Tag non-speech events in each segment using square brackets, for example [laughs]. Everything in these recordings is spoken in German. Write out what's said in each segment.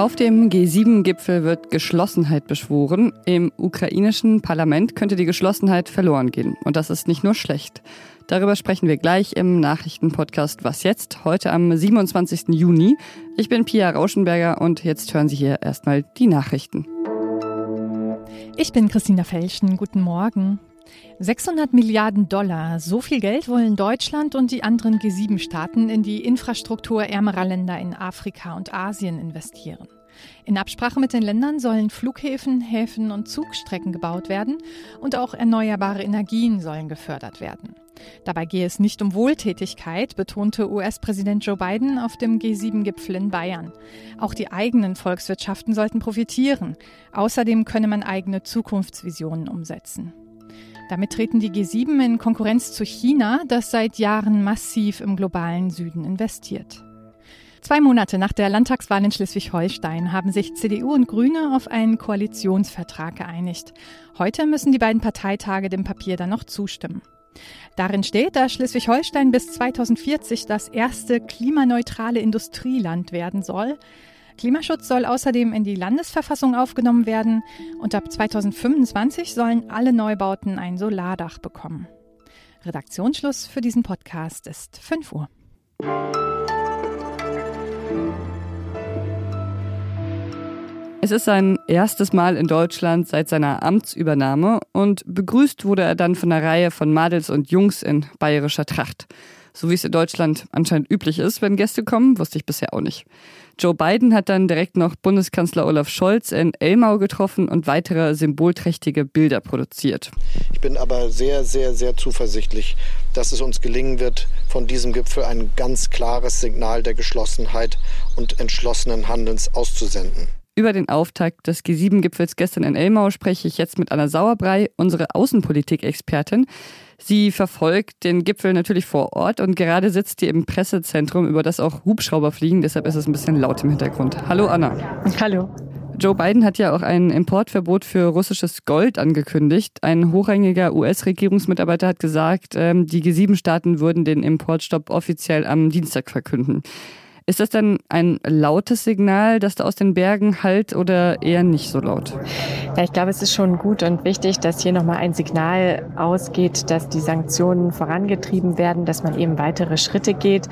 Auf dem G7-Gipfel wird Geschlossenheit beschworen. Im ukrainischen Parlament könnte die Geschlossenheit verloren gehen. Und das ist nicht nur schlecht. Darüber sprechen wir gleich im Nachrichtenpodcast Was jetzt? Heute am 27. Juni. Ich bin Pia Rauschenberger und jetzt hören Sie hier erstmal die Nachrichten. Ich bin Christina Felschen. Guten Morgen. 600 Milliarden Dollar, so viel Geld wollen Deutschland und die anderen G7-Staaten in die Infrastruktur ärmerer Länder in Afrika und Asien investieren. In Absprache mit den Ländern sollen Flughäfen, Häfen und Zugstrecken gebaut werden und auch erneuerbare Energien sollen gefördert werden. Dabei gehe es nicht um Wohltätigkeit, betonte US-Präsident Joe Biden auf dem G7-Gipfel in Bayern. Auch die eigenen Volkswirtschaften sollten profitieren. Außerdem könne man eigene Zukunftsvisionen umsetzen. Damit treten die G7 in Konkurrenz zu China, das seit Jahren massiv im globalen Süden investiert. Zwei Monate nach der Landtagswahl in Schleswig-Holstein haben sich CDU und Grüne auf einen Koalitionsvertrag geeinigt. Heute müssen die beiden Parteitage dem Papier dann noch zustimmen. Darin steht, dass Schleswig-Holstein bis 2040 das erste klimaneutrale Industrieland werden soll. Klimaschutz soll außerdem in die Landesverfassung aufgenommen werden und ab 2025 sollen alle Neubauten ein Solardach bekommen. Redaktionsschluss für diesen Podcast ist 5 Uhr. Es ist sein erstes Mal in Deutschland seit seiner Amtsübernahme und begrüßt wurde er dann von einer Reihe von Madels und Jungs in bayerischer Tracht. So wie es in Deutschland anscheinend üblich ist, wenn Gäste kommen, wusste ich bisher auch nicht. Joe Biden hat dann direkt noch Bundeskanzler Olaf Scholz in Elmau getroffen und weitere symbolträchtige Bilder produziert. Ich bin aber sehr, sehr, sehr zuversichtlich, dass es uns gelingen wird, von diesem Gipfel ein ganz klares Signal der Geschlossenheit und entschlossenen Handelns auszusenden. Über den Auftakt des G7-Gipfels gestern in Elmau spreche ich jetzt mit Anna Sauerbrei, unsere Außenpolitik-Expertin. Sie verfolgt den Gipfel natürlich vor Ort und gerade sitzt sie im Pressezentrum, über das auch Hubschrauber fliegen. Deshalb ist es ein bisschen laut im Hintergrund. Hallo Anna. Hallo. Joe Biden hat ja auch ein Importverbot für russisches Gold angekündigt. Ein hochrangiger US-Regierungsmitarbeiter hat gesagt, ähm, die G7-Staaten würden den Importstopp offiziell am Dienstag verkünden. Ist das dann ein lautes Signal, das da aus den Bergen halt oder eher nicht so laut? Ja, ich glaube, es ist schon gut und wichtig, dass hier nochmal ein Signal ausgeht, dass die Sanktionen vorangetrieben werden, dass man eben weitere Schritte geht.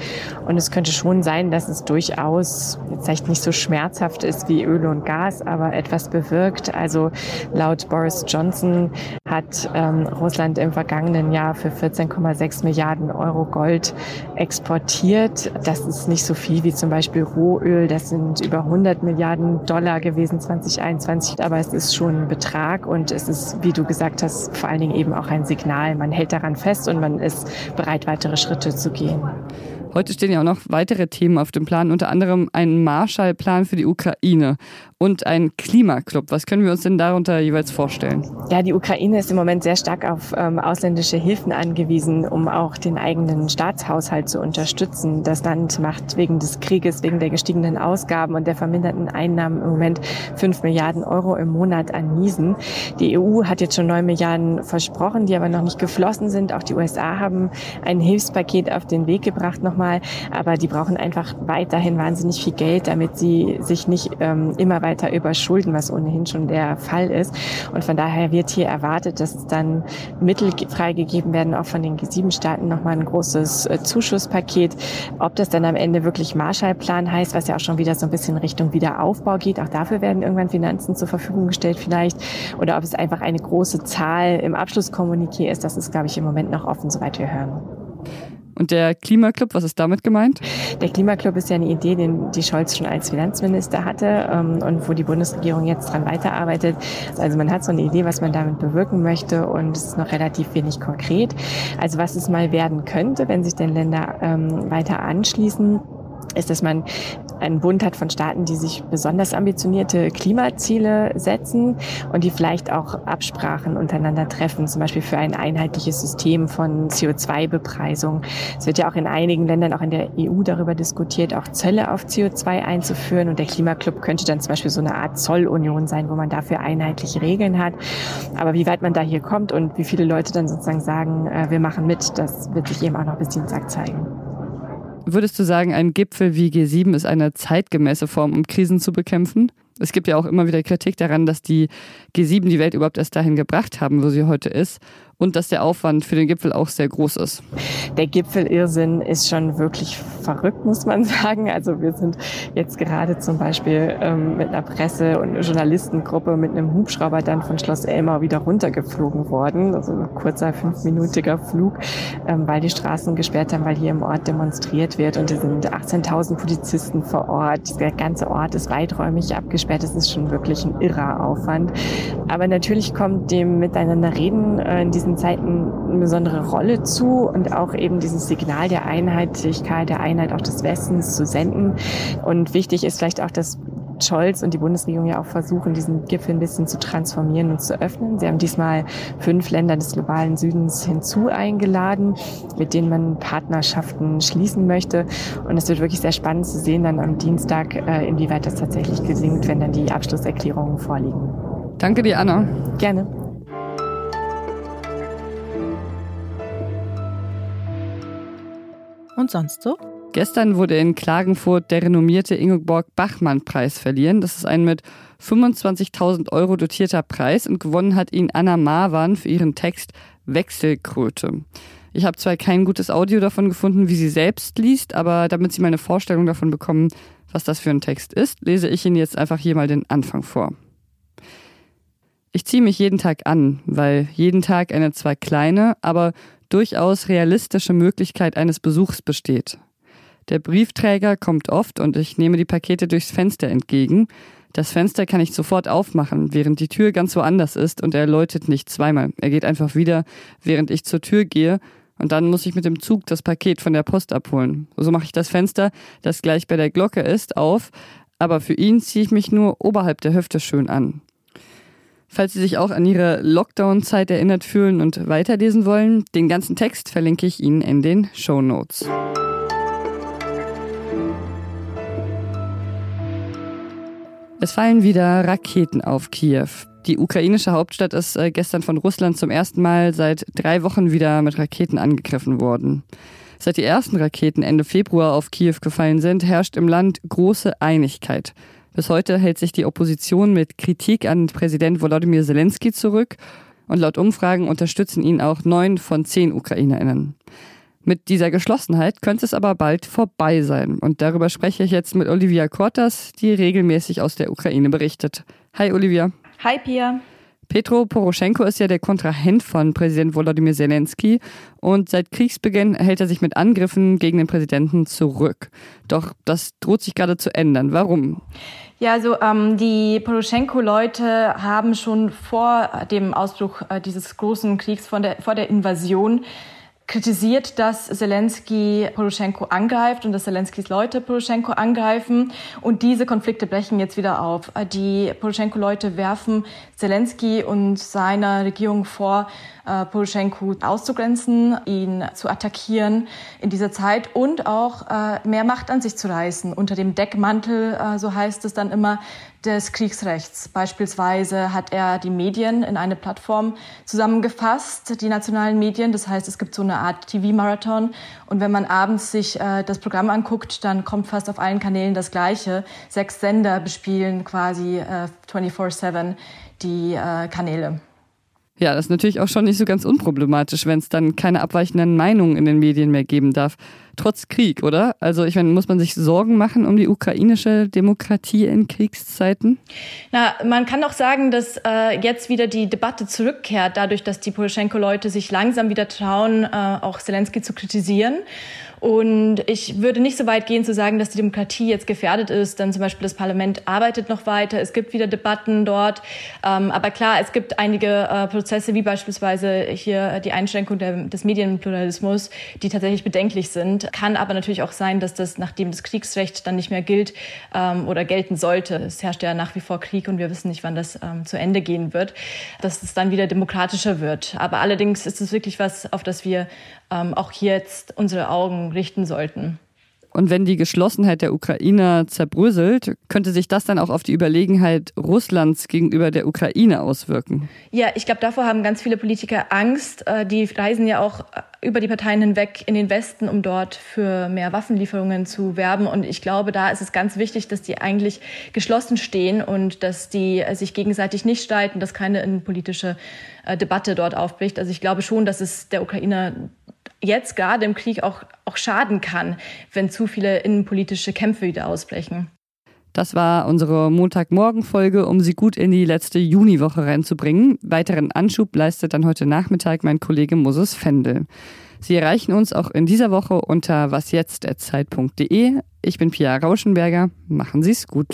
Und es könnte schon sein, dass es durchaus jetzt vielleicht nicht so schmerzhaft ist wie Öl und Gas, aber etwas bewirkt. Also laut Boris Johnson hat ähm, Russland im vergangenen Jahr für 14,6 Milliarden Euro Gold exportiert. Das ist nicht so viel wie zum Beispiel Rohöl. Das sind über 100 Milliarden Dollar gewesen 2021. Aber es ist schon ein Betrag und es ist, wie du gesagt hast, vor allen Dingen eben auch ein Signal. Man hält daran fest und man ist bereit, weitere Schritte zu gehen. Heute stehen ja auch noch weitere Themen auf dem Plan, unter anderem ein Marshallplan für die Ukraine und ein Klimaclub. Was können wir uns denn darunter jeweils vorstellen? Ja, die Ukraine ist im Moment sehr stark auf ähm, ausländische Hilfen angewiesen, um auch den eigenen Staatshaushalt zu unterstützen. Das Land macht wegen des Krieges, wegen der gestiegenen Ausgaben und der verminderten Einnahmen im Moment fünf Milliarden Euro im Monat an Miesen. Die EU hat jetzt schon neun Milliarden versprochen, die aber noch nicht geflossen sind. Auch die USA haben ein Hilfspaket auf den Weg gebracht nochmal, aber die brauchen einfach weiterhin wahnsinnig viel Geld, damit sie sich nicht ähm, immer weiter überschulden, was ohnehin schon der Fall ist. Und von daher wird hier erwartet, dass dann Mittel freigegeben werden, auch von den G7-Staaten nochmal ein großes äh, Zuschusspaket. Ob das dann am Ende wirklich Marshallplan heißt, was ja auch schon wieder so ein bisschen Richtung Wiederaufbau geht, auch dafür werden irgendwann Finanzen zur Verfügung gestellt vielleicht. Oder ob es einfach eine große Zahl im Abschlusskommuniqué ist, das ist, glaube ich, im Moment noch offen, soweit wir hören. Und der Klimaclub, was ist damit gemeint? Der Klimaclub ist ja eine Idee, den die Scholz schon als Finanzminister hatte ähm, und wo die Bundesregierung jetzt dran weiterarbeitet. Also man hat so eine Idee, was man damit bewirken möchte und es ist noch relativ wenig konkret. Also was es mal werden könnte, wenn sich denn Länder ähm, weiter anschließen ist, dass man einen Bund hat von Staaten, die sich besonders ambitionierte Klimaziele setzen und die vielleicht auch Absprachen untereinander treffen, zum Beispiel für ein einheitliches System von CO2-Bepreisung. Es wird ja auch in einigen Ländern, auch in der EU darüber diskutiert, auch Zölle auf CO2 einzuführen und der Klimaclub könnte dann zum Beispiel so eine Art Zollunion sein, wo man dafür einheitliche Regeln hat. Aber wie weit man da hier kommt und wie viele Leute dann sozusagen sagen, äh, wir machen mit, das wird sich eben auch noch bis Dienstag zeigen. Würdest du sagen, ein Gipfel wie G7 ist eine zeitgemäße Form, um Krisen zu bekämpfen? Es gibt ja auch immer wieder Kritik daran, dass die G7 die Welt überhaupt erst dahin gebracht haben, wo sie heute ist und dass der Aufwand für den Gipfel auch sehr groß ist. Der Gipfelirrsinn ist schon wirklich verrückt, muss man [laughs] sagen. Also wir sind jetzt gerade zum Beispiel ähm, mit einer Presse- und Journalistengruppe mit einem Hubschrauber dann von Schloss Elmau wieder runtergeflogen worden. Also ein kurzer fünfminütiger Flug, ähm, weil die Straßen gesperrt haben, weil hier im Ort demonstriert wird und es sind 18.000 Polizisten vor Ort. Der ganze Ort ist weiträumig abgesperrt. Das ist schon wirklich ein irrer Aufwand. Aber natürlich kommt dem Miteinander reden äh, in diesen Zeiten eine besondere Rolle zu und auch eben dieses Signal der Einheitlichkeit, der Einheit auch des Westens zu senden. Und wichtig ist vielleicht auch, dass Scholz und die Bundesregierung ja auch versuchen, diesen Gipfel ein bisschen zu transformieren und zu öffnen. Sie haben diesmal fünf Länder des globalen Südens hinzu eingeladen, mit denen man Partnerschaften schließen möchte. Und es wird wirklich sehr spannend zu sehen dann am Dienstag, äh, inwieweit das tatsächlich gelingt, wenn dann die Abschlusserklärungen vorliegen. Danke dir, Anna. Gerne. Und sonst so? Gestern wurde in Klagenfurt der renommierte Ingeborg-Bachmann-Preis verliehen. Das ist ein mit 25.000 Euro dotierter Preis und gewonnen hat ihn Anna Marwan für ihren Text Wechselkröte. Ich habe zwar kein gutes Audio davon gefunden, wie sie selbst liest, aber damit Sie mal eine Vorstellung davon bekommen, was das für ein Text ist, lese ich Ihnen jetzt einfach hier mal den Anfang vor. Ich ziehe mich jeden Tag an, weil jeden Tag eine zwar kleine, aber durchaus realistische Möglichkeit eines Besuchs besteht. Der Briefträger kommt oft und ich nehme die Pakete durchs Fenster entgegen. Das Fenster kann ich sofort aufmachen, während die Tür ganz woanders ist und er läutet nicht zweimal. Er geht einfach wieder, während ich zur Tür gehe und dann muss ich mit dem Zug das Paket von der Post abholen. So mache ich das Fenster, das gleich bei der Glocke ist, auf, aber für ihn ziehe ich mich nur oberhalb der Hüfte schön an. Falls Sie sich auch an Ihre Lockdown-Zeit erinnert fühlen und weiterlesen wollen, den ganzen Text verlinke ich Ihnen in den Show Notes. Es fallen wieder Raketen auf Kiew. Die ukrainische Hauptstadt ist äh, gestern von Russland zum ersten Mal seit drei Wochen wieder mit Raketen angegriffen worden. Seit die ersten Raketen Ende Februar auf Kiew gefallen sind, herrscht im Land große Einigkeit. Bis heute hält sich die Opposition mit Kritik an Präsident Volodymyr Zelensky zurück und laut Umfragen unterstützen ihn auch neun von zehn Ukrainerinnen. Mit dieser Geschlossenheit könnte es aber bald vorbei sein. Und darüber spreche ich jetzt mit Olivia Kortas, die regelmäßig aus der Ukraine berichtet. Hi Olivia. Hi Pia. Petro Poroschenko ist ja der Kontrahent von Präsident Volodymyr Zelensky und seit Kriegsbeginn hält er sich mit Angriffen gegen den Präsidenten zurück. Doch das droht sich gerade zu ändern. Warum? Ja, also ähm, die Poroschenko-Leute haben schon vor dem Ausbruch äh, dieses großen Kriegs der, vor der Invasion kritisiert, dass Zelensky Poroschenko angreift und dass Zelenskys Leute Poroschenko angreifen. Und diese Konflikte brechen jetzt wieder auf. Die Poroschenko-Leute werfen Zelensky und seiner Regierung vor, äh, Poroschenko auszugrenzen, ihn zu attackieren in dieser Zeit und auch äh, mehr Macht an sich zu reißen. Unter dem Deckmantel, äh, so heißt es dann immer, des Kriegsrechts. Beispielsweise hat er die Medien in eine Plattform zusammengefasst, die nationalen Medien. Das heißt, es gibt so eine Art TV-Marathon. Und wenn man abends sich äh, das Programm anguckt, dann kommt fast auf allen Kanälen das Gleiche. Sechs Sender bespielen quasi äh, 24-7 die äh, Kanäle. Ja, das ist natürlich auch schon nicht so ganz unproblematisch, wenn es dann keine abweichenden Meinungen in den Medien mehr geben darf. Trotz Krieg, oder? Also ich meine, muss man sich Sorgen machen um die ukrainische Demokratie in Kriegszeiten? Na, man kann doch sagen, dass äh, jetzt wieder die Debatte zurückkehrt, dadurch, dass die Poroschenko-Leute sich langsam wieder trauen, äh, auch Zelensky zu kritisieren. Und ich würde nicht so weit gehen zu sagen, dass die Demokratie jetzt gefährdet ist, denn zum Beispiel das Parlament arbeitet noch weiter, es gibt wieder Debatten dort. Ähm, aber klar, es gibt einige äh, Prozesse, wie beispielsweise hier die Einschränkung der, des Medienpluralismus, die tatsächlich bedenklich sind. Kann aber natürlich auch sein, dass das, nachdem das Kriegsrecht dann nicht mehr gilt ähm, oder gelten sollte, es herrscht ja nach wie vor Krieg und wir wissen nicht, wann das ähm, zu Ende gehen wird, dass es dann wieder demokratischer wird. Aber allerdings ist es wirklich was, auf das wir ähm, auch jetzt unsere Augen richten sollten. Und wenn die Geschlossenheit der Ukrainer zerbröselt, könnte sich das dann auch auf die Überlegenheit Russlands gegenüber der Ukraine auswirken? Ja, ich glaube, davor haben ganz viele Politiker Angst. Äh, die reisen ja auch über die Parteien hinweg in den Westen, um dort für mehr Waffenlieferungen zu werben. Und ich glaube, da ist es ganz wichtig, dass die eigentlich geschlossen stehen und dass die sich gegenseitig nicht streiten, dass keine innenpolitische äh, Debatte dort aufbricht. Also ich glaube schon, dass es der Ukraine jetzt gerade im Krieg auch, auch schaden kann, wenn zu viele innenpolitische Kämpfe wieder ausbrechen. Das war unsere Montagmorgen-Folge, um Sie gut in die letzte Juniwoche reinzubringen. Weiteren Anschub leistet dann heute Nachmittag mein Kollege Moses Fendel. Sie erreichen uns auch in dieser Woche unter wasjetzt.zeit.de. Ich bin Pia Rauschenberger. Machen Sie es gut.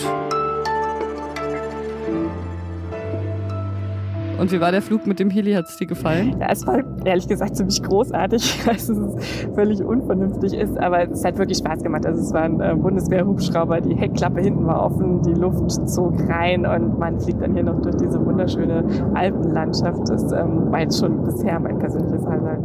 Und wie war der Flug mit dem Heli? Hat es dir gefallen? Ja, es war ehrlich gesagt ziemlich großartig. [laughs] Ich weiß, dass es völlig unvernünftig ist, aber es hat wirklich Spaß gemacht. Also es war ein äh, Bundeswehr-Hubschrauber, die Heckklappe hinten war offen, die Luft zog rein und man fliegt dann hier noch durch diese wunderschöne Alpenlandschaft. Das ähm, war jetzt schon bisher mein persönliches Highlight.